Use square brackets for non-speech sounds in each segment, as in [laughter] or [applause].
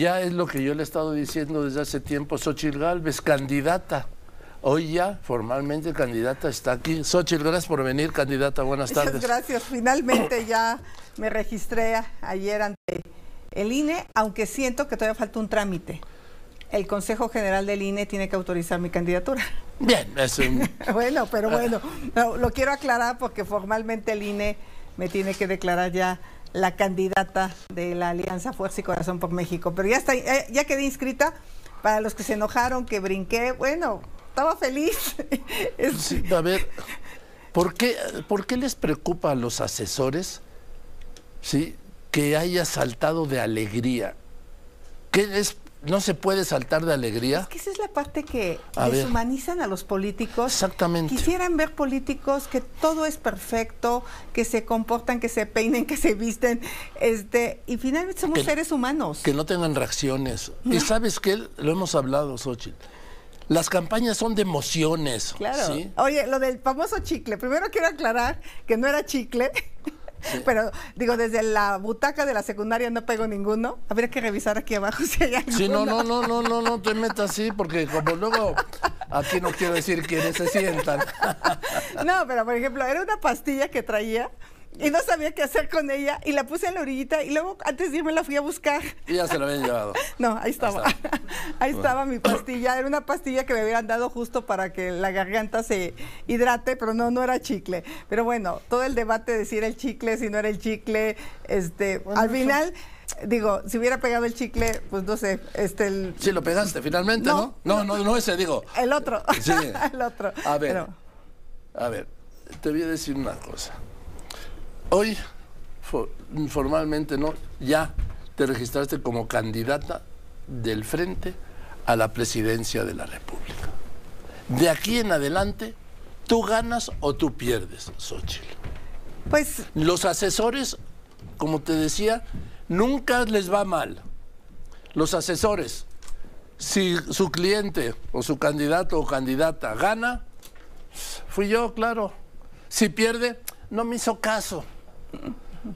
Ya es lo que yo le he estado diciendo desde hace tiempo, Xochitl Galvez, candidata. Hoy ya formalmente candidata está aquí. Xochitl, gracias por venir, candidata. Buenas tardes. Muchas gracias. Finalmente ya me registré ayer ante el INE, aunque siento que todavía falta un trámite. El Consejo General del INE tiene que autorizar mi candidatura. Bien, es un... [laughs] bueno, pero bueno, no, lo quiero aclarar porque formalmente el INE me tiene que declarar ya la candidata de la Alianza Fuerza y Corazón por México. Pero ya está, eh, ya quedé inscrita. Para los que se enojaron, que brinqué, bueno, estaba feliz. [laughs] Sí, a ver, ¿por qué, ¿por qué les preocupa a los asesores sí, que haya saltado de alegría? ¿Qué es no se puede saltar de alegría. Es que esa es la parte que deshumanizan a los políticos. Exactamente. Quisieran ver políticos que todo es perfecto, que se comportan, que se peinen, que se visten, este, y finalmente somos seres humanos. Que no tengan reacciones. Y sabes que lo hemos hablado, Xochitl. Las campañas son de emociones. Claro. Oye, lo del famoso chicle. Primero quiero aclarar que no era chicle. [laughs] Pero digo, desde la butaca de la secundaria no pego ninguno. Habría que revisar aquí abajo [laughs] si hay alguno. Sí, no, no, no, no, no, no te metas así, porque como luego aquí no quiero decir quiénes se sientan. [laughs] No, pero por ejemplo, era una pastilla que traía y no sabía qué hacer con ella y la puse en la orillita y luego antes de irme la fui a buscar. Y ya se la habían llevado. [laughs] No, ahí estaba. [laughs] Ahí estaba, mi pastilla. Era una pastilla que me hubieran dado justo para que la garganta se hidrate, pero no, no era chicle. Pero bueno, todo el debate de si era el chicle, si no era el chicle, este, al final digo, si hubiera pegado el chicle, pues no sé, este el... Sí, lo pegaste finalmente, ¿no? No, no, no, ese, digo. El otro. Sí. [laughs] el otro. A ver, a ver, te voy a decir una cosa. Hoy, formalmente, ¿no? Ya te registraste como candidata del Frente a la presidencia de la República. De aquí en adelante, ¿tú ganas o tú pierdes, Xochitl? Pues... Los asesores, como te decía, nunca les va mal. Los asesores, si su cliente o su candidato o candidata gana, fui yo, claro. Si pierde, no me hizo caso.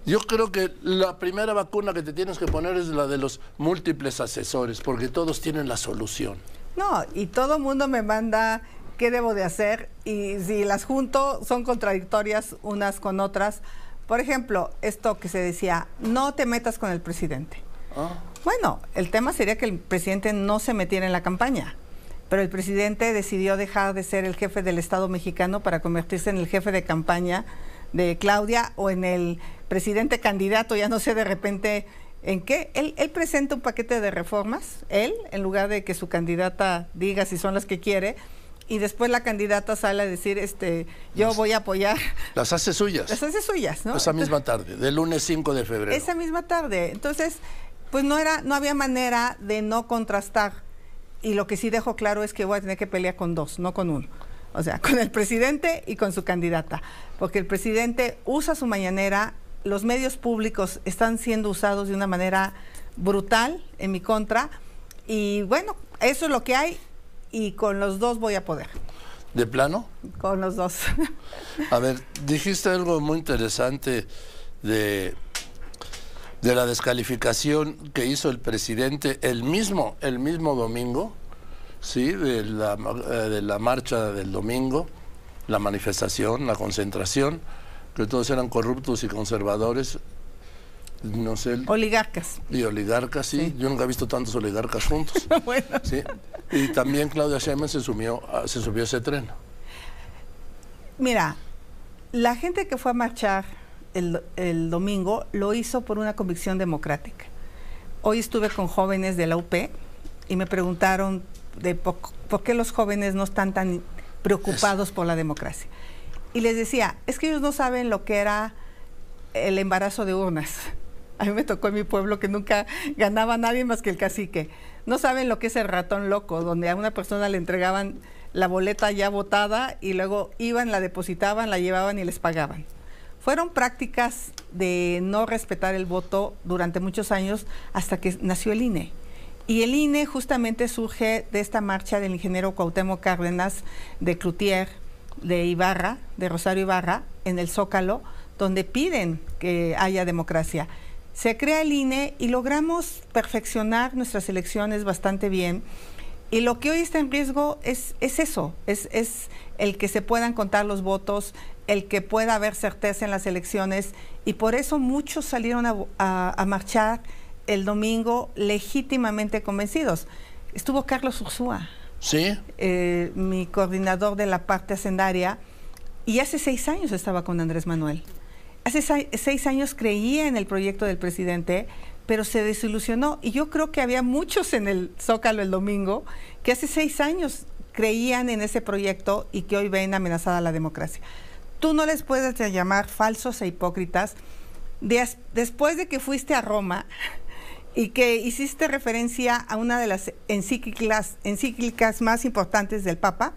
Yo creo que la primera vacuna que te tienes que poner es la de los múltiples asesores, porque todos tienen la solución. No, y todo el mundo me manda qué debo de hacer y si las junto son contradictorias unas con otras. Por ejemplo, esto que se decía, no te metas con el presidente. Ah. Bueno, el tema sería que el presidente no se metiera en la campaña, pero el presidente decidió dejar de ser el jefe del Estado mexicano para convertirse en el jefe de campaña de Claudia o en el presidente candidato, ya no sé de repente en qué. Él, él presenta un paquete de reformas, él, en lugar de que su candidata diga si son las que quiere, y después la candidata sale a decir, este, yo voy a apoyar. Las hace suyas. Las hace suyas, ¿no? Esa misma tarde, del lunes 5 de febrero. Esa misma tarde. Entonces, pues no era, no había manera de no contrastar. Y lo que sí dejo claro es que voy a tener que pelear con dos, no con uno o sea, con el presidente y con su candidata, porque el presidente usa su mañanera, los medios públicos están siendo usados de una manera brutal en mi contra, y bueno, eso es lo que hay, y con los dos voy a poder. ¿De plano? Con los dos. A ver, dijiste algo muy interesante de, de la descalificación que hizo el presidente el mismo, el mismo domingo sí, de la, eh, de la marcha del domingo, la manifestación, la concentración, que todos eran corruptos y conservadores, no sé. Oligarcas. Y oligarcas, sí. Yo nunca he visto tantos oligarcas juntos. [laughs] bueno. Sí. Y también Claudia Sheinbaum se, subió, se subió a ese tren. Mira, la gente que fue a marchar el, el, domingo lo hizo por una convicción democrática. Hoy estuve con jóvenes de la UP y me preguntaron de por, qué los jóvenes no están tan preocupados por la democracia. Y les decía, es que ellos no saben lo que era el embarazo de urnas. A mí me tocó en mi pueblo que nunca ganaba nadie más que el cacique. No saben lo que es el ratón loco, donde a una persona le entregaban la boleta ya votada y luego iban, la depositaban, la llevaban y les pagaban. Fueron prácticas de no respetar el voto durante muchos años hasta que nació el INE. Y el INE justamente surge de esta marcha del ingeniero Cuauhtémoc Cárdenas, de Cloutier, de Ibarra, de Rosario Ibarra, en el Zócalo, donde piden que haya democracia. Se crea el INE y logramos perfeccionar nuestras elecciones bastante bien. Y lo que hoy está en riesgo es, es eso, es, es el que se puedan contar los votos, el que pueda haber certeza en las elecciones. Y por eso muchos salieron a, marchar el domingo legítimamente convencidos. Estuvo Carlos Ursúa, ¿Sí? Eh, mi coordinador de la parte hacendaria, y hace seis años estaba con Andrés Manuel. Hace seis años creía en el proyecto del presidente, pero se desilusionó. Y yo creo que había muchos en el Zócalo el domingo que hace seis años creían en ese proyecto y que hoy ven amenazada la democracia. Tú no les puedes llamar falsos e hipócritas. después de que fuiste a Roma, y que hiciste referencia a una de las encíclicas, más importantes del Papa,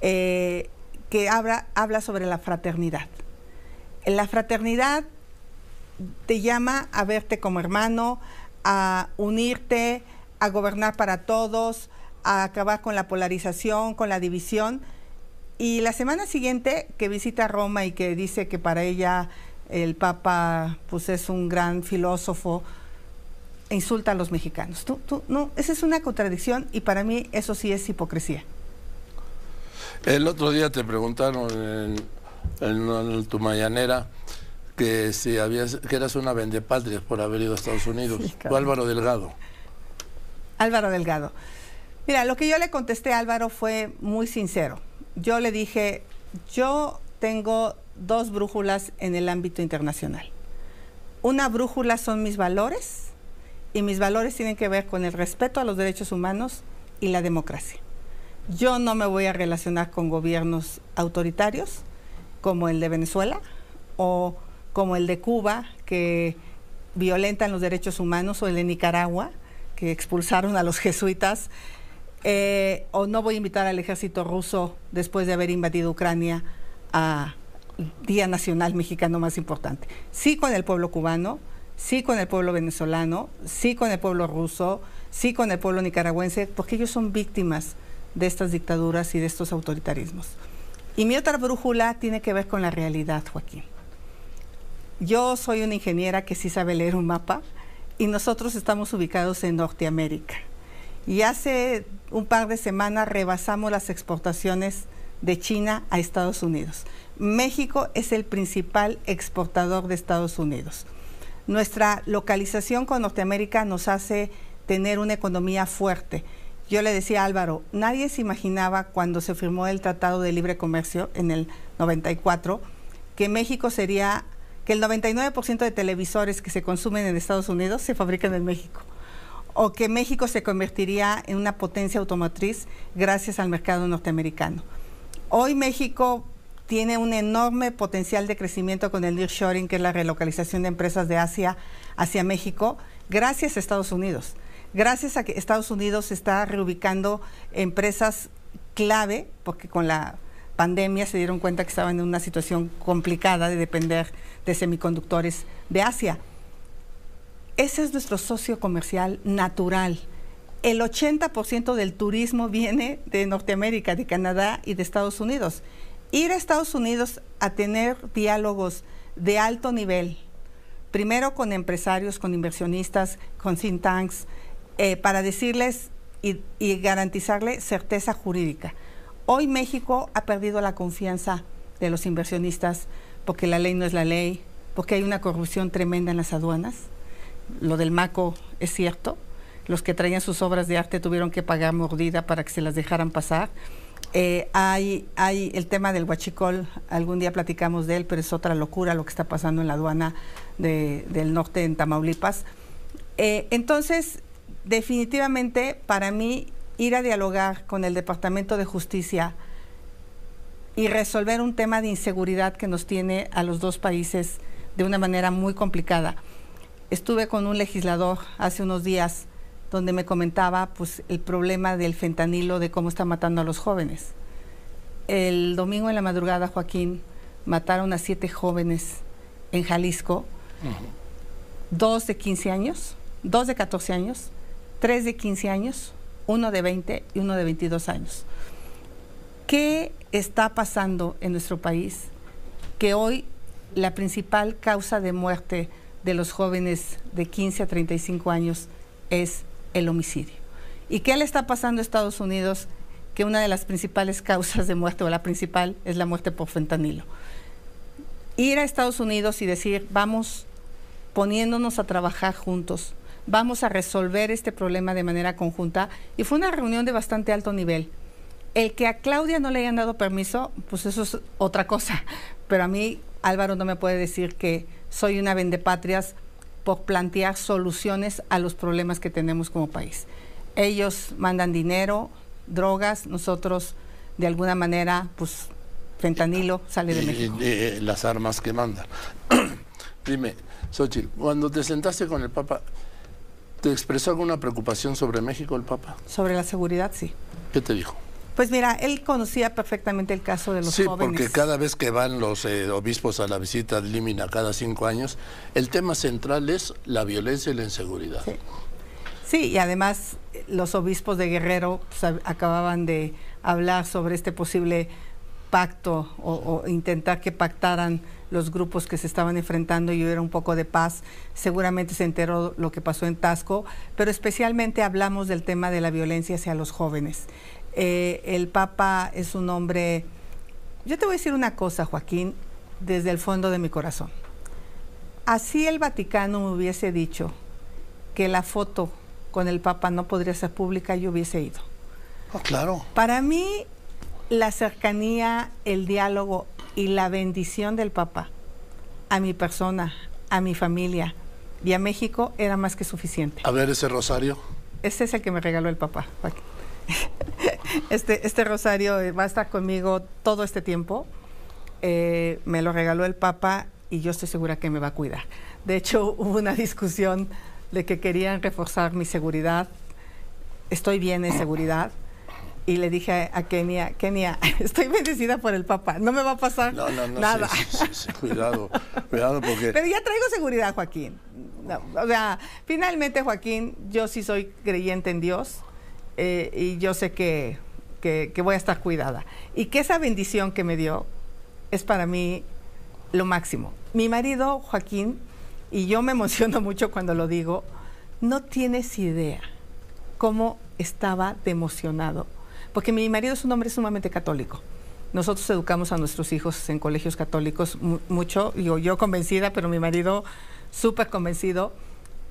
eh, que habla, habla sobre la fraternidad. La fraternidad te llama a verte como hermano, a unirte, a gobernar para todos, a acabar con la polarización, con la división. Y la semana siguiente que visita Roma y que dice que para ella el Papa pues, es un gran filósofo, insulta a los mexicanos. Tú, tú, no, esa es una contradicción y para mí eso sí es hipocresía. El otro día te preguntaron en, tu mañanera que si habías, que eras una vendepatria por haber ido a Estados [laughs] Unidos. Álvaro Delgado. Álvaro Delgado. Mira, lo que yo le contesté a Álvaro fue muy sincero. Yo le dije, yo tengo dos brújulas en el ámbito internacional. Una brújula son mis valores y mis valores tienen que ver con el respeto a los derechos humanos y la democracia. Yo no me voy a relacionar con gobiernos autoritarios como el de Venezuela o como el de Cuba, que violentan los derechos humanos, o el de Nicaragua, que expulsaron a los jesuitas, eh, o no voy a invitar al ejército ruso después de haber invadido Ucrania a Día Nacional Mexicano más importante. Sí con el pueblo cubano, sí con el pueblo venezolano, sí con el pueblo ruso, sí con el pueblo nicaragüense, porque ellos son víctimas de estas dictaduras y de estos autoritarismos. Y mi otra brújula tiene que ver con la realidad, Joaquín. Yo soy una ingeniera que sí sabe leer un mapa y nosotros estamos ubicados en Norteamérica. Y hace un par de semanas rebasamos las exportaciones de China a Estados Unidos. México es el principal exportador de Estados Unidos. Nuestra localización con Norteamérica nos hace tener una economía fuerte. Yo le decía a Álvaro, nadie se imaginaba cuando se firmó el Tratado de Libre Comercio en el 94 que México sería, que el 99% de televisores que se consumen en Estados Unidos se fabrican en México o que México se convertiría en una potencia automotriz gracias al mercado norteamericano. Hoy México tiene un enorme potencial de crecimiento con el nearshoring, que es la relocalización de empresas de Asia hacia México, gracias a Estados Unidos. Gracias a que Estados Unidos está reubicando empresas clave, porque con la pandemia se dieron cuenta que estaban en una situación complicada de depender de semiconductores de Asia. Ese es nuestro socio comercial natural. El 80% del turismo viene de Norteamérica, de Canadá y de Estados Unidos ir a Estados Unidos a tener diálogos de alto nivel, primero con empresarios, con inversionistas, con think tanks, eh, para decirles y, y garantizarle certeza jurídica. Hoy México ha perdido la confianza de los inversionistas porque la ley no es la ley, porque hay una corrupción tremenda en las aduanas. Lo del MACO es cierto. Los que traían sus obras de arte tuvieron que pagar mordida para que se las dejaran pasar. Eh, hay, hay el tema del huachicol, algún día platicamos de él, pero es otra locura lo que está pasando en la aduana del norte en Tamaulipas. Eh, entonces, definitivamente, para mí, ir a dialogar con el Departamento de Justicia y resolver un tema de inseguridad que nos tiene a los dos países de una manera muy complicada. Estuve con un legislador hace unos días donde me comentaba pues, el problema del fentanilo, de cómo está matando a los jóvenes. El domingo en la madrugada, Joaquín, mataron a siete jóvenes en Jalisco, dos de 15 años, dos de 14 años, tres de 15 años, uno de 20 y uno de 22 años. ¿Qué está pasando en nuestro país que hoy la principal causa de muerte de los jóvenes de 15 a 35 años es el homicidio. ¿Y qué le está pasando a Estados Unidos? Que una de las principales [laughs] causas de muerte, o la principal, es la muerte por fentanilo. Ir a Estados Unidos y decir, vamos poniéndonos a trabajar juntos, vamos a resolver este problema de manera conjunta. Y fue una reunión de bastante alto nivel. El que a Claudia no le hayan dado permiso, pues eso es otra cosa. Pero a mí, Álvaro no me puede decir que soy una vendepatrias por plantear soluciones a los problemas que tenemos como país. Ellos mandan dinero, drogas, nosotros de alguna manera, pues fentanilo sale de México. Y, las armas que mandan. [clears throat] Dime, Xochitl, cuando te sentaste con el Papa, ¿te expresó alguna preocupación sobre México el Papa? Sobre la seguridad, sí. ¿Qué te dijo? Pues mira, él conocía perfectamente el caso de los jóvenes. Sí, porque cada vez que van los eh, obispos a la visita de Límina cada cinco años, el tema central es la violencia y la inseguridad. Sí, y además los obispos de Guerrero pues, acababan de hablar sobre este posible pacto o, intentar que pactaran los grupos que se estaban enfrentando y hubiera un poco de paz. Seguramente se enteró lo que pasó en Tasco, pero especialmente hablamos del tema de la violencia hacia los jóvenes. Eh, el Papa es un hombre, yo te voy a decir una cosa, Joaquín, desde el fondo de mi corazón. Así el Vaticano me hubiese dicho que la foto con el Papa no podría ser pública, yo hubiese ido. Oh, claro. Para mí, la cercanía, el diálogo y la bendición del Papa a mi persona, a mi familia y a México era más que suficiente. A ver ese rosario. Ese es el que me regaló el Papa. [laughs] Este, este rosario va a estar conmigo todo este tiempo. Eh, me lo regaló el Papa y yo estoy segura que me va a cuidar. De hecho, [laughs] hubo una discusión de que querían reforzar mi seguridad. Estoy bien en seguridad. Y le dije a Kenia, Kenia, [laughs] estoy bendecida por el Papa, no me va a pasar nada. cuidado, cuidado porque... Pero ya traigo seguridad, Joaquín. o sea, finalmente, Joaquín, yo sí soy creyente en Dios eh, y yo sé que, que, voy a estar cuidada. Y que esa bendición que me dio es para mí lo máximo. Mi marido, Joaquín, y yo me emociono [laughs] mucho cuando lo digo, no tienes idea cómo estaba de emocionado, porque mi marido es un hombre sumamente católico. Nosotros educamos a nuestros hijos en colegios católicos mucho, yo, yo convencida, pero mi marido súper convencido.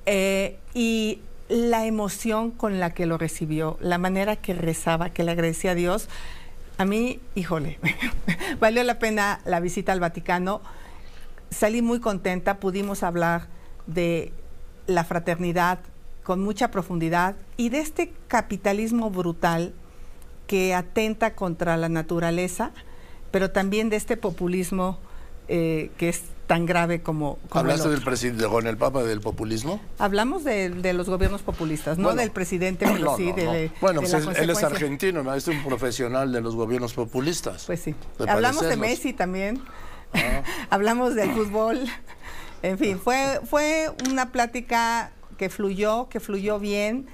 Eh, y la emoción con la que lo recibió, la manera que rezaba, que le agradecía a Dios, a mí, híjole, [laughs] valió la pena la visita al Vaticano. Salí muy contenta, pudimos hablar de la fraternidad con mucha profundidad y de este capitalismo brutal que atenta contra la naturaleza, pero también de este populismo eh, que es tan grave como... ¿Hablaste del presidente con el Papa del populismo? Hablamos de, los gobiernos populistas, no del presidente, [clears throat] pero sí de, Bueno, pues él es argentino, es un profesional de los gobiernos populistas. Pues sí. Hablamos de Messi también, ah. [laughs] hablamos del fútbol, en fin, fue, fue una plática que fluyó, que fluyó bien,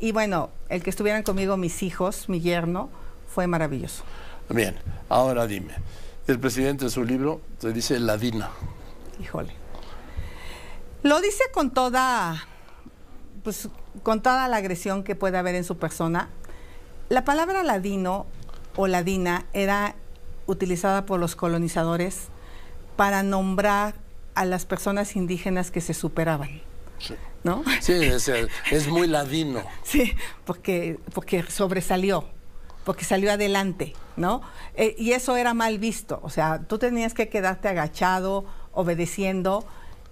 y bueno, el que estuvieran conmigo mis hijos, mi yerno, fue maravilloso. Bien, ahora dime, el presidente en su libro te dice ladina híjole. Lo dice con toda, pues, con toda la agresión que puede haber en su persona. La palabra ladino o ladina era utilizada por los colonizadores para nombrar a las personas indígenas que se superaban. Sí. ¿No? Sí, es, muy ladino. [laughs] Sí, porque, porque sobresalió, porque salió adelante, ¿no? Eh, y eso era mal visto. O sea, tú tenías que quedarte agachado obedeciendo.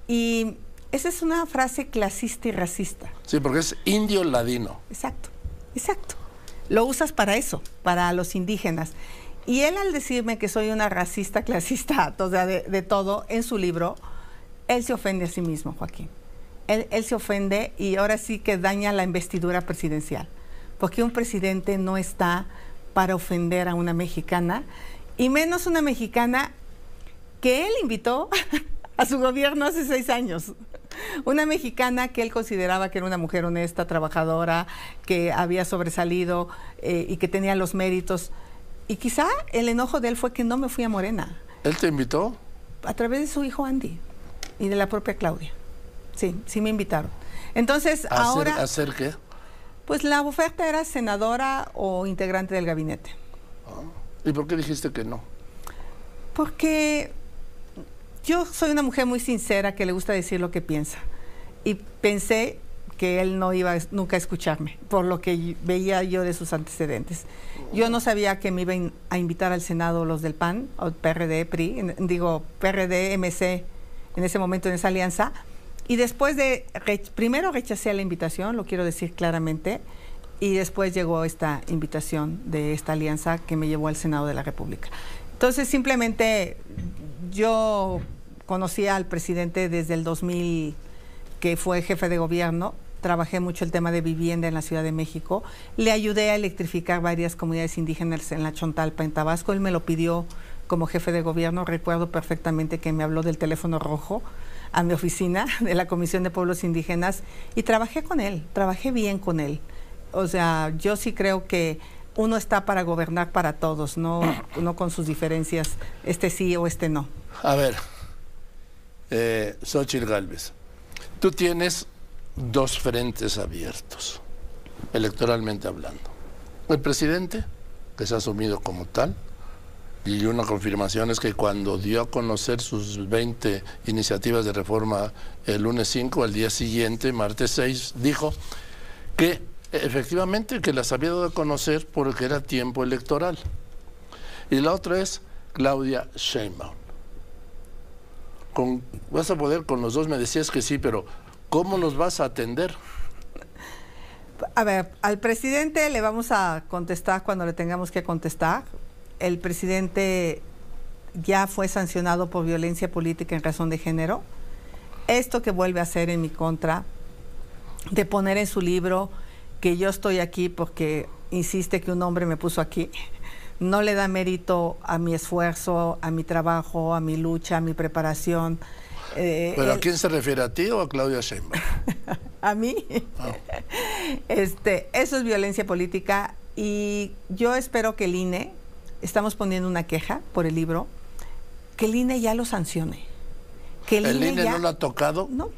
Y esa es una frase clasista y racista. Sí, porque es indio ladino. Exacto, exacto. Lo usas para eso, para los indígenas. Y él al decirme que soy una racista, [laughs] clasista, o sea, de, todo, en su libro, él se ofende a sí mismo, Joaquín. Él, él, se ofende y ahora sí que daña la investidura presidencial. Porque un presidente no está para ofender a una mexicana, y menos una mexicana que él invitó [laughs] a su gobierno hace seis años. Una mexicana que él consideraba que era una mujer honesta, trabajadora, que había sobresalido eh, y que tenía los méritos. Y quizá el enojo de él fue que no me fui a Morena. ¿Él te invitó? A través de su hijo Andy y de la propia Claudia. Sí, sí me invitaron. Entonces, ¿A ahora... hacer, ¿Hacer qué? Pues la oferta era senadora o integrante del gabinete. ¿Y por qué dijiste que no? Porque yo soy una mujer muy sincera que le gusta decir lo que piensa. Y pensé que él no iba nunca a escucharme, por lo que veía yo de sus antecedentes. Yo no sabía que me iban a invitar al Senado los del PAN, o PRD, PRI, en- digo PRD, MC, en ese momento en esa alianza. Y después de, re- primero rechacé la invitación, lo quiero decir claramente, y después llegó esta invitación de esta alianza que me llevó al Senado de la República. Entonces, simplemente yo conocí al presidente desde el 2000, que fue jefe de gobierno. Trabajé mucho el tema de vivienda en la Ciudad de México. Le ayudé a electrificar varias comunidades indígenas en la Chontalpa, en Tabasco. Él me lo pidió como jefe de gobierno. Recuerdo perfectamente que me habló del teléfono rojo a mi oficina [laughs] de la Comisión de Pueblos Indígenas y trabajé con él, trabajé bien con él. O sea, yo sí creo que uno está para gobernar para todos, no, no con sus diferencias, este sí o este no. A ver, eh, Xochitl Galvez, tú tienes dos frentes abiertos, electoralmente hablando. El presidente, que se ha asumido como tal, y una confirmación es que cuando dio a conocer sus 20 iniciativas de reforma el lunes 5, al día siguiente, martes 6, dijo que efectivamente que las había dado a conocer porque era tiempo electoral. Y la otra es Claudia Sheinbaum. Con, vas a poder con los dos, me decías que sí, pero ¿cómo los vas a atender? A ver, al presidente le vamos a contestar cuando le tengamos que contestar. El presidente ya fue sancionado por violencia política en razón de género. Esto que vuelve a hacer en mi contra, de poner en su libro que yo estoy aquí porque insiste que un hombre me puso aquí, no le da mérito a mi esfuerzo, a mi trabajo, a mi lucha, a mi preparación. Eh, ¿Pero a quién se refiere? ¿A ti o a Claudia Sheinbaum? [laughs] a mí. Este, eso es violencia política y yo espero que el INE, estamos poniendo una queja por el libro, que el INE ya lo sancione. Que el, El INE, INE ya, no lo ha tocado, No,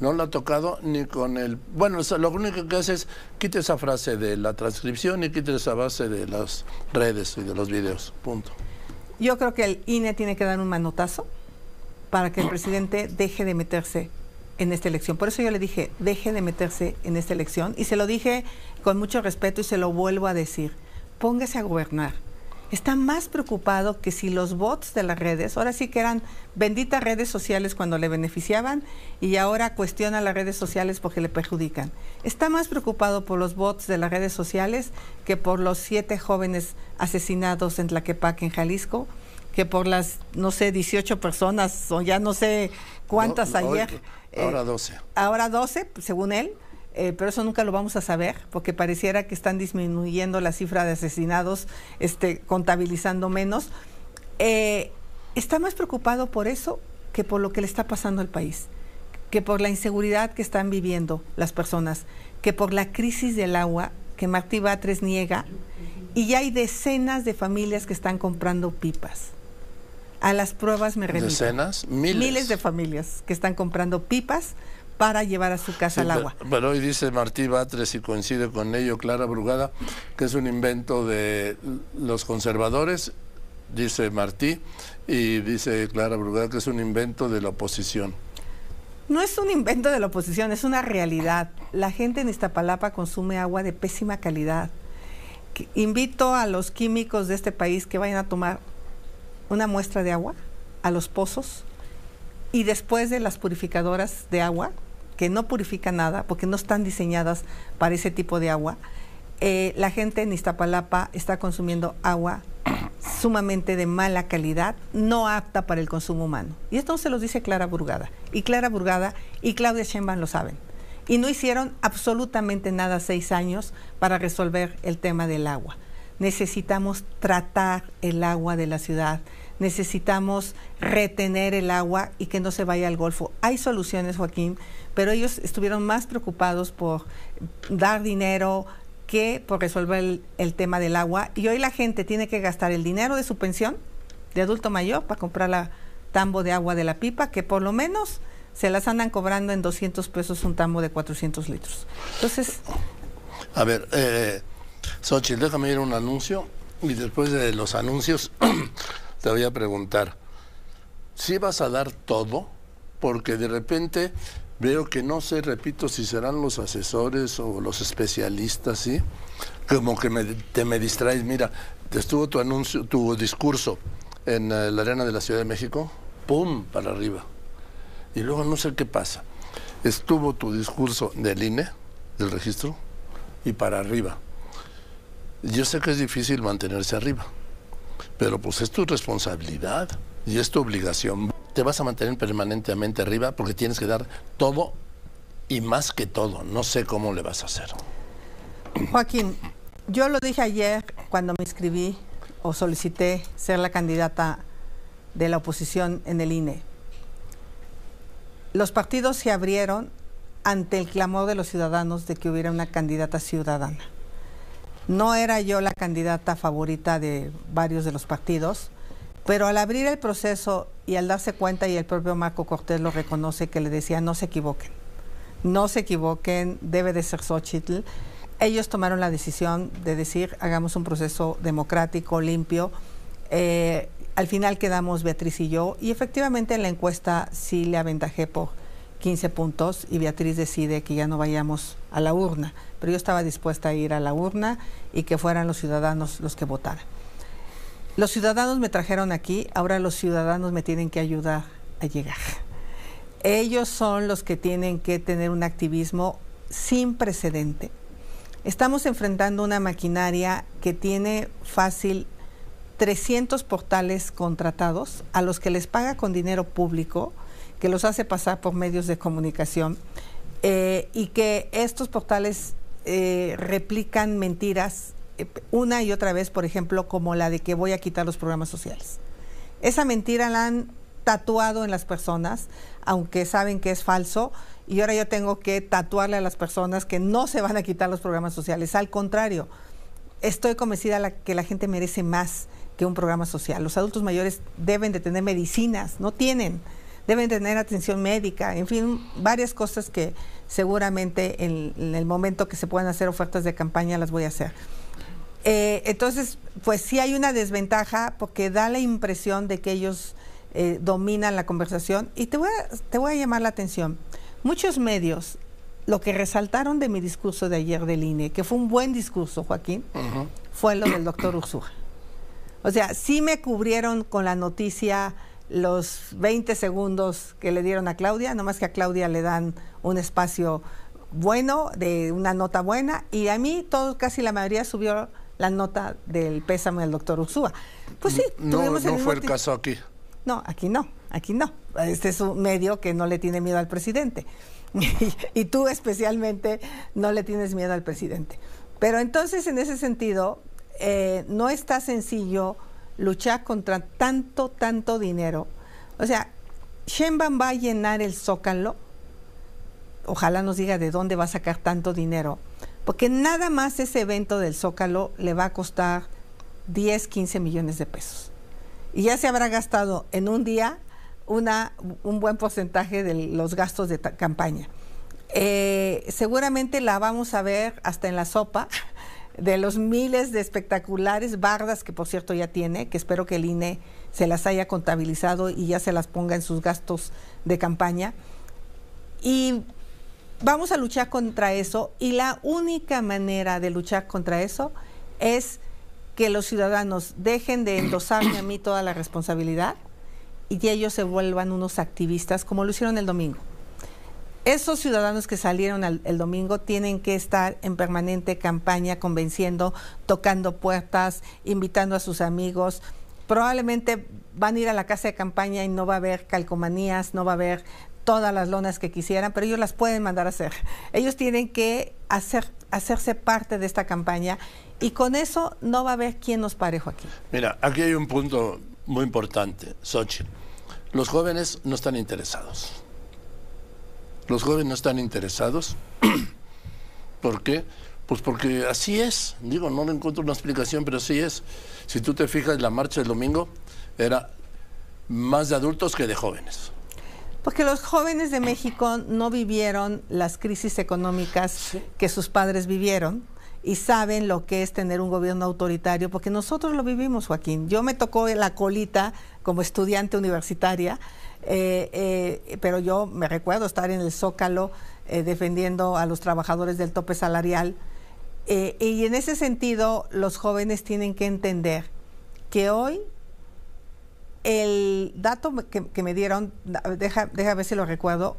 no lo ha tocado ni con el... Bueno, lo único que hace es quite esa frase de la transcripción y quite esa base de las redes y de los videos, punto. yo creo que el INE tiene que dar un manotazo para que el presidente deje de meterse en esta elección. Por eso yo le dije, deje de meterse en esta elección. Y se lo dije con mucho respeto y se lo vuelvo a decir. Póngase a gobernar. Está más preocupado que si los bots de las redes, ahora sí que eran benditas redes sociales cuando le beneficiaban y ahora cuestiona las redes sociales porque le perjudican. Está más preocupado por los bots de las redes sociales que por los siete jóvenes asesinados en Tlaquepaque, en Jalisco, que por las, no sé, 18 personas o ya no sé cuántas No, no, hoy- ayer. eh, ahora 12. ahora 12, según él, eh, pero eso nunca lo vamos a saber, porque pareciera que están disminuyendo la cifra de asesinados, este, contabilizando menos. Eh, está más preocupado por eso que por lo que le está pasando al país, que por la inseguridad que están viviendo las personas, que por la crisis del agua que Martí Batres niega, y ya hay decenas de familias que están comprando pipas. A las pruebas me remito. ¿Decenas? Miles. Miles de familias que están comprando pipas para llevar a su casa Sí, al pero- agua. Pero, hoy dice Martí Batres y coincide con ello Clara Brugada, que es un invento de los conservadores, dice Martí, y dice Clara Brugada que es un invento de la oposición. No es un invento de la oposición, es una realidad. La gente en Iztapalapa consume agua de pésima calidad. Que- Invito a los químicos de este país que vayan a tomar una muestra de agua a los pozos y después de las purificadoras de agua, que no purifican nada porque no están diseñadas para ese tipo de agua, eh, la gente en Iztapalapa está consumiendo agua sumamente de mala calidad, no apta para el consumo humano. Y esto se los dice Clara Burgada. Y Clara Burgada y Claudia Sheinbaum lo saben. Y no hicieron absolutamente nada seis años para resolver el tema del agua. Necesitamos tratar el agua de la ciudad. Necesitamos retener el agua y que no se vaya al Golfo. Hay soluciones, Joaquín, pero ellos estuvieron más preocupados por dar dinero, que por resolver el, tema del agua. Y hoy la gente tiene que gastar el dinero de su pensión de adulto mayor para comprar la tambo de agua de la pipa, que por lo menos se las andan cobrando en 200 pesos un tambo de 400 litros. Entonces... A ver, eh, Xochitl, déjame ir un anuncio y después de los anuncios [clears throat] te voy a preguntar, ¿si vas a dar todo? Porque de repente veo que no sé, repito, si serán los asesores o los especialistas, ¿sí? Como que me, te me distraes. Mira, estuvo tu anuncio, tu discurso en eh, la arena de la Ciudad de México, ¡pum! para arriba. Y luego no sé qué pasa. Estuvo tu discurso del INE, del registro, y para arriba. Yo sé que es difícil mantenerse arriba, pero pues es tu responsabilidad y es tu obligación. Te vas a mantener permanentemente arriba porque tienes que dar todo y más que todo. No sé cómo le vas a hacer. Joaquín, yo lo dije ayer cuando me inscribí o solicité ser la candidata de la oposición en el INE. Los partidos se abrieron ante el clamor de los ciudadanos de que hubiera una candidata ciudadana. No era yo la candidata favorita de varios de los partidos, pero al abrir el proceso y al darse cuenta, y el propio Marco Cortés lo reconoce, que le decía, no se equivoquen, no se equivoquen, debe de ser Xochitl. Ellos tomaron la decisión de decir, hagamos un proceso democrático, limpio. Eh, al final quedamos Beatriz y yo, y efectivamente en la encuesta sí le aventajé por 15 puntos y Beatriz decide que ya no vayamos a la urna, pero yo estaba dispuesta a ir a la urna y que fueran los ciudadanos los que votaran. Los ciudadanos me trajeron aquí, ahora los ciudadanos me tienen que ayudar a llegar. Ellos son los que tienen que tener un activismo sin precedente. Estamos enfrentando una maquinaria que tiene fácil 300 portales contratados a los que les paga con dinero público que los hace pasar por medios de comunicación eh, y que estos portales eh, replican mentiras eh, una y otra vez, por ejemplo, como la de que voy a quitar los programas sociales. Esa mentira la han tatuado en las personas, aunque saben que es falso, y ahora yo tengo que tatuarle a las personas que no se van a quitar los programas sociales. Al contrario, estoy convencida la, que la gente merece más que un programa social. Los adultos mayores deben de tener medicinas, no tienen deben tener atención médica, en fin, varias cosas que seguramente en, el momento que se puedan hacer ofertas de campaña las voy a hacer. Eh, entonces, pues sí hay una desventaja porque da la impresión de que ellos eh, dominan la conversación y te voy, a, te voy a llamar la atención. Muchos medios, lo que resaltaron de mi discurso de ayer del INE, que fue un buen discurso, Joaquín, fue lo del doctor Ursúa. O sea, sí me cubrieron con la noticia los 20 segundos que le dieron a Claudia, nomás que a Claudia le dan un espacio bueno, de una nota buena, y a mí todo, casi la mayoría subió la nota del pésame del doctor Ursúa. Pues sí, no, no fue el caso aquí. No, aquí no, aquí no. Este es un medio que no le tiene miedo al presidente. [laughs] y tú especialmente no le tienes miedo al presidente. Pero entonces, en ese sentido, eh, no está sencillo luchar contra tanto, tanto dinero. O sea, Sheinbaum va a llenar el zócalo. Ojalá nos diga de dónde va a sacar tanto dinero. Porque nada más ese evento del zócalo le va a costar 10, 15 millones de pesos. Y ya se habrá gastado en un día una, un buen porcentaje de los gastos de campaña. Eh, seguramente la vamos a ver hasta en la sopa de los miles de espectaculares bardas que por cierto ya tiene, que espero que el INE se las haya contabilizado y ya se las ponga en sus gastos de campaña. Y vamos a luchar contra eso y la única manera de luchar contra eso es que los ciudadanos dejen de endosarme a mí toda la responsabilidad y que ellos se vuelvan unos activistas como lo hicieron el domingo esos ciudadanos que salieron el domingo tienen que estar en permanente campaña, convenciendo, tocando puertas, invitando a sus amigos. Probablemente van a ir a la casa de campaña y no va a haber calcomanías, no va a haber todas las lonas que quisieran, pero ellos las pueden mandar a hacer. Ellos tienen que hacer, hacerse parte de esta campaña y con eso no va a haber quien nos parejo aquí. Mira, aquí hay un punto muy importante, Sochi. Los jóvenes no están interesados los jóvenes no están interesados. [clears throat] ¿Por qué? Pues porque así es. Digo, no le encuentro una explicación, pero así es. Si tú te fijas, la marcha del domingo era más de adultos que de jóvenes. Porque los jóvenes de México no vivieron las crisis económicas que sus padres vivieron y saben lo que es tener un gobierno autoritario, porque nosotros lo vivimos, Joaquín. Yo me tocó la colita como estudiante universitaria, eh, eh, pero yo me recuerdo estar en el Zócalo eh, defendiendo a los trabajadores del tope salarial. y en ese sentido, los jóvenes tienen que entender que hoy el dato que, me dieron, deja, deja ver si lo recuerdo,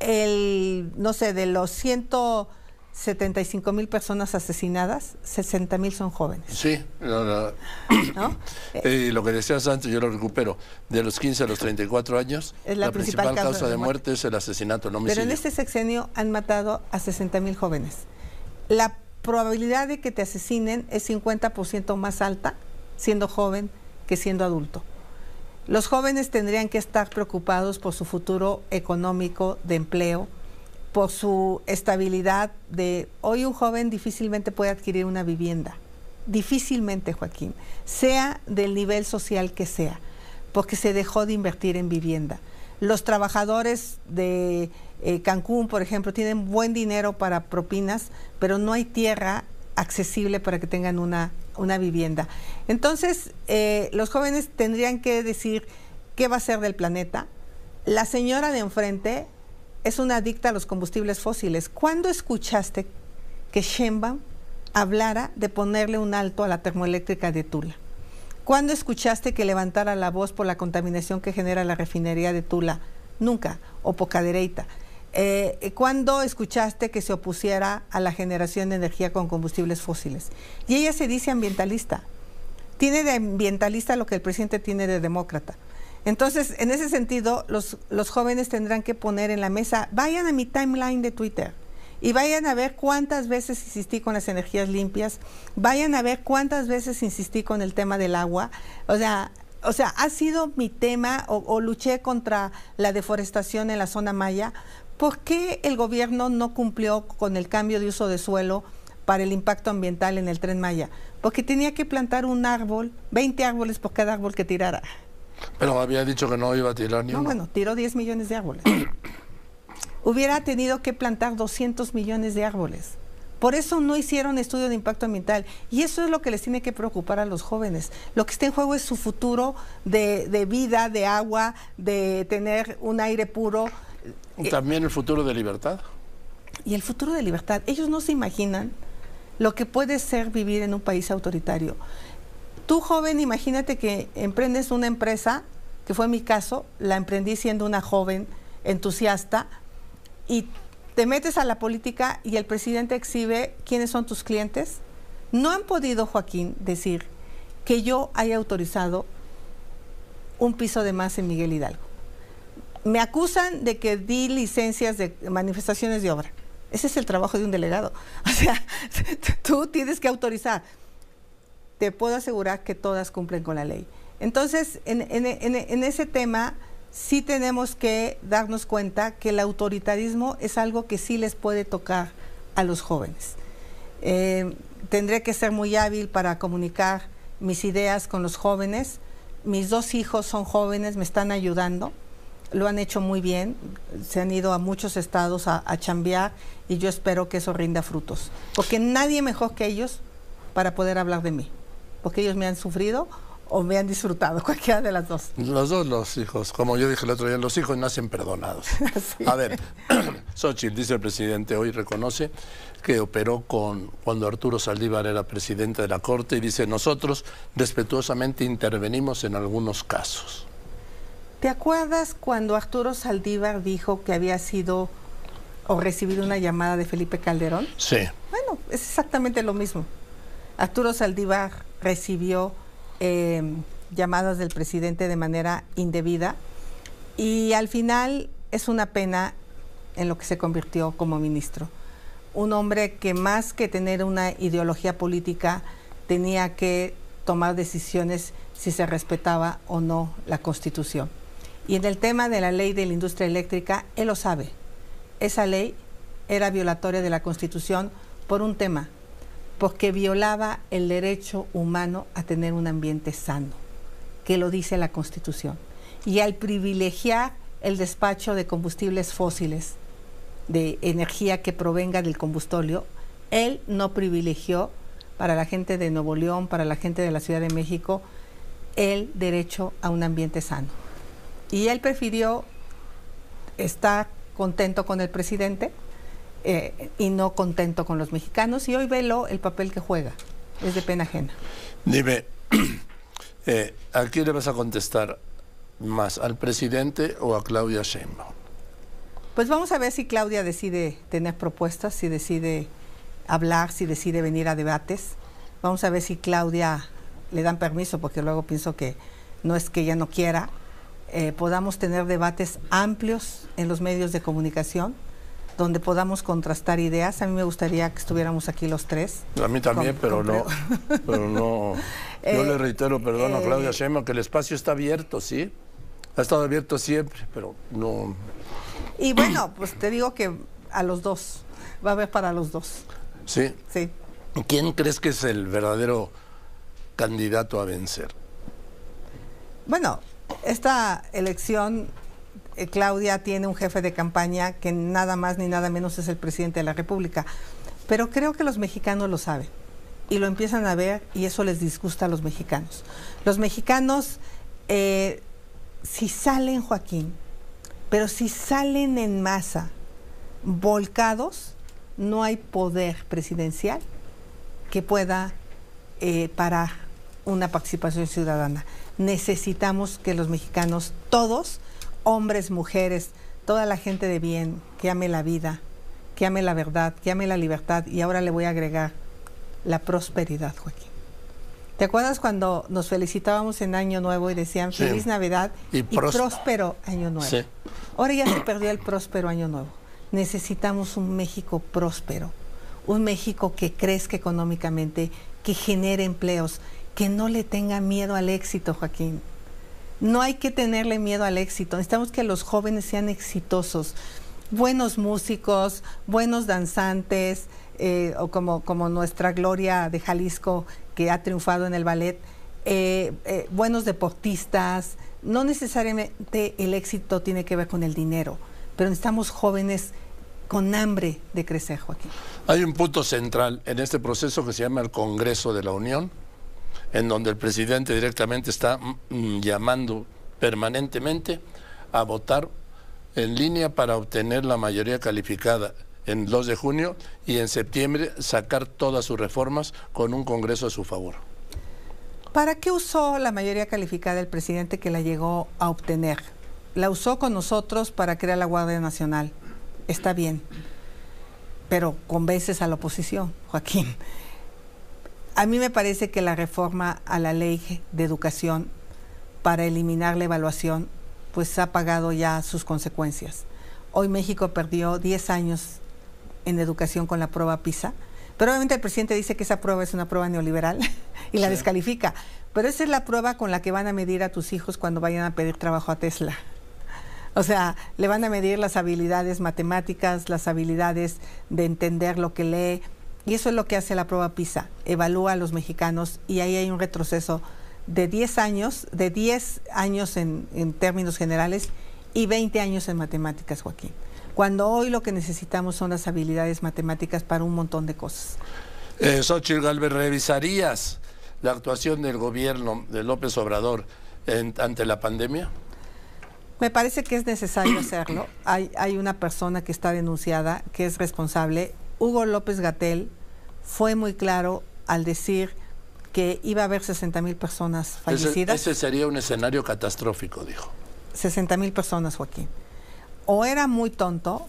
el, no sé, de los ciento 75 mil personas asesinadas, 60 mil son jóvenes. Sí, [clears throat] y lo que decías antes, yo lo recupero, de los 15 a los 34 años, la, principal, causa, de, muerte. es el asesinato, no Pero en este sexenio han matado a 60 mil jóvenes. La probabilidad de que te asesinen es 50% más alta siendo joven que siendo adulto. Los jóvenes tendrían que estar preocupados por su futuro económico, de empleo, por su estabilidad de hoy un joven difícilmente puede adquirir una vivienda, difícilmente Joaquín, sea del nivel social que sea, porque se dejó de invertir en vivienda. Los trabajadores de eh, Cancún, por ejemplo, tienen buen dinero para propinas, pero no hay tierra accesible para que tengan una, una vivienda. Entonces, eh, los jóvenes tendrían que decir qué va a ser del planeta. La señora de enfrente es una adicta a los combustibles fósiles. ¿Cuándo escuchaste que Sheinbaum hablara de ponerle un alto a la termoeléctrica de Tula? ¿Cuándo escuchaste que levantara la voz por la contaminación que genera la refinería de Tula? Nunca, o poca dereita. Eh, ¿Cuándo escuchaste que se opusiera a la generación de energía con combustibles fósiles? Y ella se dice ambientalista. Tiene de ambientalista lo que el presidente tiene de demócrata. Entonces, en ese sentido, los, los jóvenes tendrán que poner en la mesa, vayan a mi timeline de Twitter y vayan a ver cuántas veces insistí con las energías limpias, vayan a ver cuántas veces insistí con el tema del agua. O sea, o sea, ha sido mi tema o, luché contra la deforestación en la zona maya. ¿Por qué el gobierno no cumplió con el cambio de uso de suelo para el impacto ambiental en el tren Maya? Porque tenía que plantar un árbol, 20 árboles por cada árbol que tirara. Pero había dicho que no iba a tirar ni no, bueno, tiró 10 millones de árboles. [clears throat] Hubiera tenido que plantar 200 millones de árboles. Por eso no hicieron estudio de impacto ambiental. Y eso es lo que les tiene que preocupar a los jóvenes. Lo que está en juego es su futuro de, vida, de agua, de tener un aire puro. También el futuro de libertad. Y el futuro de libertad. Ellos no se imaginan lo que puede ser vivir en un país autoritario. Tú joven, imagínate que emprendes una empresa, que fue mi caso, la emprendí siendo una joven entusiasta, y te metes a la política y el presidente exhibe quiénes son tus clientes. No han podido, Joaquín, decir que yo haya autorizado un piso de más en Miguel Hidalgo. Me acusan de que di licencias de manifestaciones de obra. Ese es el trabajo de un delegado. [laughs] O sea, [laughs] tú tienes que autorizar te puedo asegurar que todas cumplen con la ley. Entonces, en, ese tema sí tenemos que darnos cuenta que el autoritarismo es algo que sí les puede tocar a los jóvenes. Eh, tendré que ser muy hábil para comunicar mis ideas con los jóvenes. Mis dos hijos son jóvenes, me están ayudando, lo han hecho muy bien, se han ido a muchos estados a, a chambear y yo espero que eso rinda frutos, porque nadie mejor que ellos para poder hablar de mí porque ellos me han sufrido o me han disfrutado, [laughs] cualquiera de las dos. Los dos, los hijos. Como yo dije el otro día, los hijos nacen perdonados. [laughs] A ver, [clears throat] Xochitl, dice el presidente, hoy reconoce que operó con cuando Arturo Saldívar era presidente de la Corte y dice, nosotros respetuosamente intervenimos en algunos casos. ¿Te acuerdas cuando Arturo Saldívar dijo que había sido o recibido una llamada de Felipe Calderón? Sí. Bueno, es exactamente lo mismo. Arturo Saldívar recibió eh, llamadas del presidente de manera indebida y al final es una pena en lo que se convirtió como ministro. Un hombre que más que tener una ideología política tenía que tomar decisiones si se respetaba o no la Constitución. Y en el tema de la ley de la industria eléctrica, él lo sabe. Esa ley era violatoria de la Constitución por un tema, porque violaba el derecho humano a tener un ambiente sano, que lo dice la Constitución. Y al privilegiar el despacho de combustibles fósiles, de energía que provenga del combustóleo, él no privilegió para la gente de Nuevo León, para la gente de la Ciudad de México, el derecho a un ambiente sano. Y él prefirió estar contento con el presidente eh, y no contento con los mexicanos. Y hoy velo el papel que juega. Es de pena ajena. Dime, [clears throat] eh, ¿a quién le vas a contestar más, al presidente o a Claudia Sheinbaum? Pues vamos a ver si Claudia decide tener propuestas, si decide hablar, si decide venir a debates. Vamos a ver si Claudia le dan permiso, porque luego pienso que no es que ella no quiera, eh, podamos tener debates amplios en los medios de comunicación, donde podamos contrastar ideas. A mí me gustaría que estuviéramos aquí los tres. A mí también, [laughs] pero, no, pero [laughs] no. Yo le eh, reitero, perdón a Claudia eh, Sheinbaum, que el espacio está abierto, ¿sí? Ha estado abierto siempre, pero no... Y bueno, [clears throat] pues te digo que a los dos, va a haber para los dos. ¿Sí? Sí. ¿Quién crees que es el verdadero candidato a vencer? Bueno, esta elección, eh, Claudia tiene un jefe de campaña que nada más ni nada menos es el presidente de la República. Pero creo que los mexicanos lo saben y lo empiezan a ver y eso les disgusta a los mexicanos. Los mexicanos, eh, si salen, Joaquín, pero si salen en masa, volcados, no hay poder presidencial que pueda eh, parar una participación ciudadana. Necesitamos que los mexicanos, todos, hombres, mujeres, toda la gente de bien, que ame la vida, que ame la verdad, que ame la libertad, y ahora le voy a agregar la prosperidad, Joaquín. ¿Te acuerdas cuando nos felicitábamos en Año Nuevo y decían Feliz Navidad y, próspero Año Nuevo? Ahora ya se perdió el próspero Año Nuevo. Necesitamos un México próspero, un México que crezca económicamente, que genere empleos, que no le tenga miedo al éxito, Joaquín. No hay que tenerle miedo al éxito. Necesitamos que los jóvenes sean exitosos, buenos músicos, buenos danzantes, eh, o como, como nuestra Gloria de Jalisco, que ha triunfado en el ballet, eh, eh, buenos deportistas. No necesariamente el éxito tiene que ver con el dinero pero necesitamos jóvenes con hambre de crecer, Joaquín. Hay un punto central en este proceso que se llama el Congreso de la Unión, en donde el presidente directamente está mm, mm, llamando permanentemente a votar en línea para obtener la mayoría calificada en 2 de junio y en septiembre sacar todas sus reformas con un Congreso a su favor. ¿Para qué usó la mayoría calificada el presidente que la llegó a obtener? la usó con nosotros para crear la Guardia Nacional. Está bien, pero convences a la oposición, Joaquín. A mí me parece que la reforma a la ley de educación para eliminar la evaluación, pues ha pagado ya sus consecuencias. Hoy México perdió 10 años en educación con la prueba PISA, pero obviamente el presidente dice que esa prueba es una prueba neoliberal [laughs] y la descalifica. Pero esa es la prueba con la que van a medir a tus hijos cuando vayan a pedir trabajo a Tesla. O sea, le van a medir las habilidades matemáticas, las habilidades de entender lo que lee. Y eso es lo que hace la prueba PISA. Evalúa a los mexicanos y ahí hay un retroceso de 10 años, de 10 años en, términos generales y 20 años en matemáticas, Joaquín. Cuando hoy lo que necesitamos son las habilidades matemáticas para un montón de cosas. Eh, Xochitl Galvez, ¿revisarías la actuación del gobierno de López Obrador ante la pandemia? Me parece que es necesario hacerlo. Hay, hay una persona que está denunciada, que es responsable. Hugo López Gatel fue muy claro al decir que iba a haber 60 mil personas fallecidas. Ese, sería un escenario catastrófico, dijo. 60 mil personas, Joaquín. O era muy tonto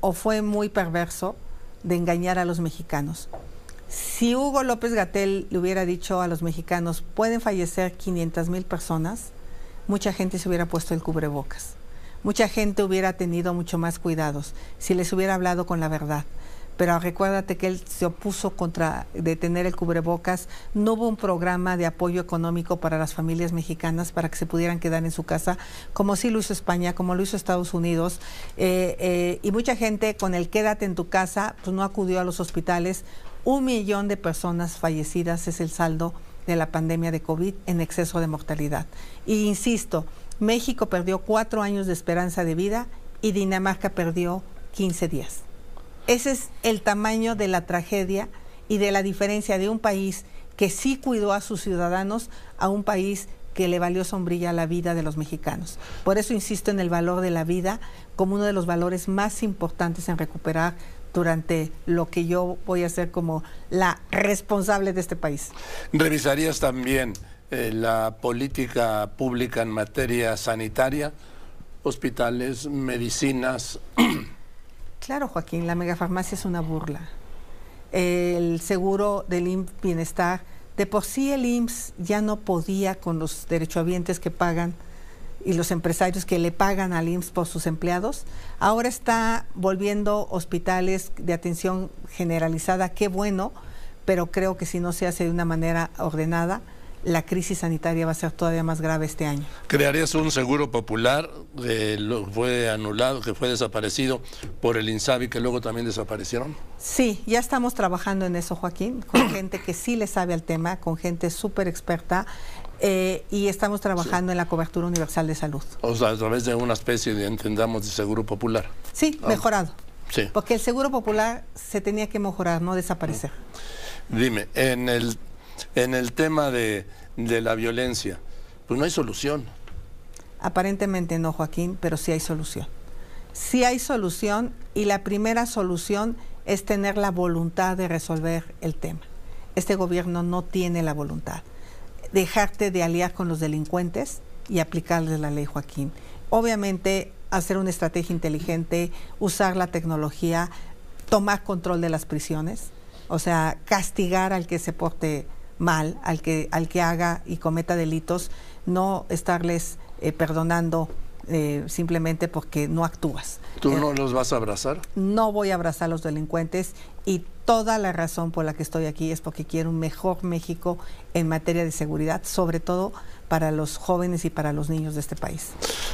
o fue muy perverso de engañar a los mexicanos. Si Hugo López Gatel le hubiera dicho a los mexicanos, pueden fallecer 500 mil personas, mucha gente se hubiera puesto el cubrebocas. Mucha gente hubiera tenido mucho más cuidados si les hubiera hablado con la verdad. Pero recuérdate que él se opuso contra detener el cubrebocas. No hubo un programa de apoyo económico para las familias mexicanas para que se pudieran quedar en su casa, como sí lo hizo España, como lo hizo Estados Unidos. Eh, eh, y mucha gente con el quédate en tu casa, pues no acudió a los hospitales. Un millón de personas fallecidas es el saldo de la pandemia de COVID en exceso de mortalidad. Y insisto, México perdió cuatro años de esperanza de vida y Dinamarca perdió 15 días. Ese es el tamaño de la tragedia y de la diferencia de un país que sí cuidó a sus ciudadanos a un país que le valió sombrilla la vida de los mexicanos. Por eso insisto en el valor de la vida como uno de los valores más importantes en recuperar durante lo que yo voy a ser como la responsable de este país. ¿Revisarías también eh, la política pública en materia sanitaria? Hospitales, medicinas. [clears throat] Claro, Joaquín, la megafarmacia es una burla. El seguro del IMSS Bienestar, de por sí el IMSS ya no podía con los derechohabientes que pagan y los empresarios que le pagan al IMSS por sus empleados. Ahora está volviendo hospitales de atención generalizada, qué bueno, pero creo que si no se hace de una manera ordenada, la crisis sanitaria va a ser todavía más grave este año. ¿Crearías un seguro popular que lo fue anulado, que fue desaparecido por el INSABI, que luego también desaparecieron? Sí, ya estamos trabajando en eso, Joaquín, con [coughs] gente que sí le sabe al tema, con gente súper experta. Eh, y estamos trabajando en la cobertura universal de salud. O sea, a través de una especie de, entendamos, de seguro popular. Sí, ah. mejorado. Sí. Porque el seguro popular se tenía que mejorar, no desaparecer. Dime, en el en el tema de, la violencia, pues no hay solución. Aparentemente no, Joaquín, pero sí hay solución. Sí hay solución y la primera solución es tener la voluntad de resolver el tema. Este gobierno no tiene la voluntad. Dejarte de aliar con los delincuentes y aplicarles la ley, Joaquín. Obviamente, hacer una estrategia inteligente, usar la tecnología, tomar control de las prisiones, o sea, castigar al que se porte mal al que, al que haga y cometa delitos, no estarles eh, perdonando eh, simplemente porque no actúas. ¿Tú no los vas a abrazar? No voy a abrazar a los delincuentes y toda la razón por la que estoy aquí es porque quiero un mejor México en materia de seguridad, sobre todo para los jóvenes y para los niños de este país.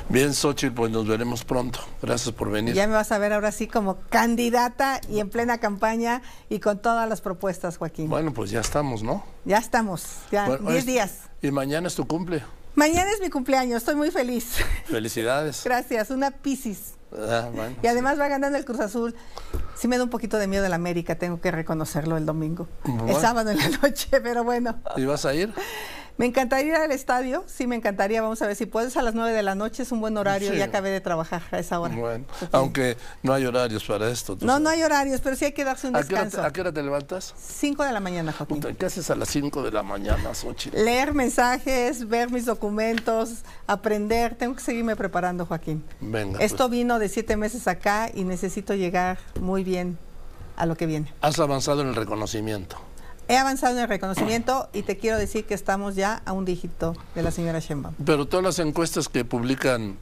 Bien, Xochitl, pues nos veremos pronto. Gracias por venir. Ya me vas a ver ahora sí como candidata y en plena campaña y con todas las propuestas, Joaquín. Bueno, pues ya estamos, ¿no? Ya estamos, ya 10 días. Y mañana es tu cumple. Mañana es mi cumpleaños, estoy muy feliz. Felicidades. [laughs] Gracias, una Piscis. Ah, y además va ganando el Cruz Azul. Sí me da un poquito de miedo el América, tengo que reconocerlo el domingo. El sábado en la [laughs] noche, pero bueno. ¿Y vas a ir? Me encantaría ir al estadio, sí, me encantaría. Vamos a ver si puedes a las 9 de la noche, es un buen horario. Ya acabé de trabajar a esa hora. Bueno, aunque no hay horarios para esto. No, no hay horarios, pero sí hay que darse un descanso. ¿A qué hora te, levantas? 5 de la mañana, Joaquín. ¿Qué haces a las 5 de la mañana, Xochitl? Leer mensajes, ver mis documentos, aprender. Tengo que seguirme preparando, Joaquín. Venga. Esto pues. vino de siete meses acá y necesito llegar muy bien a lo que viene. Has avanzado en el reconocimiento. He avanzado en el reconocimiento y te quiero decir que estamos ya a un dígito de la señora Sheinbaum. Pero todas las encuestas que publican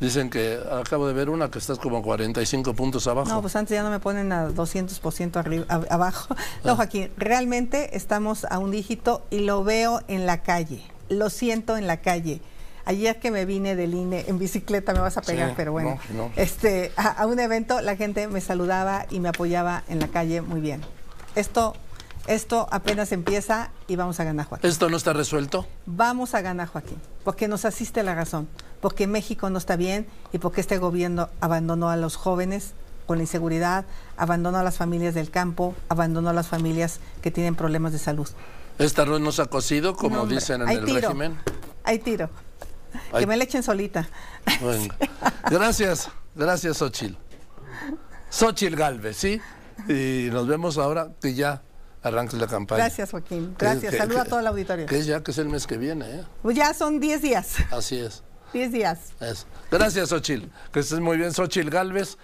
dicen que acabo de ver una que estás como 45 puntos abajo. No, pues antes ya no me ponen a 200% arriba, abajo. [laughs] No, ah. Joaquín, realmente estamos a un dígito y lo veo en la calle, lo siento en la calle. Ayer que me vine del INE en bicicleta me vas a pegar, pero bueno, este a un evento la gente me saludaba y me apoyaba en la calle muy bien. Esto esto apenas empieza y vamos a ganar, Joaquín. ¿Esto no está resuelto? Vamos a ganar, Joaquín, porque nos asiste la razón, porque México no está bien y porque este gobierno abandonó a los jóvenes con la inseguridad, abandonó a las familias del campo, abandonó a las familias que tienen problemas de salud. ¿Esta arroz no se ha cocido, como dicen en el régimen? Hay tiro. Que me le echen solita. Gracias, gracias, Xochil. Xochil Galvez, ¿sí? Y nos vemos ahora que ya arranques la campaña. Gracias, Joaquín. Gracias. Saluda a todo el auditorio. Que es ya que es el mes que viene, ¿eh? Pues ya son 10 días. Así es. 10 días. Gracias, Xochil. Que estés muy bien, Xochil Galvez.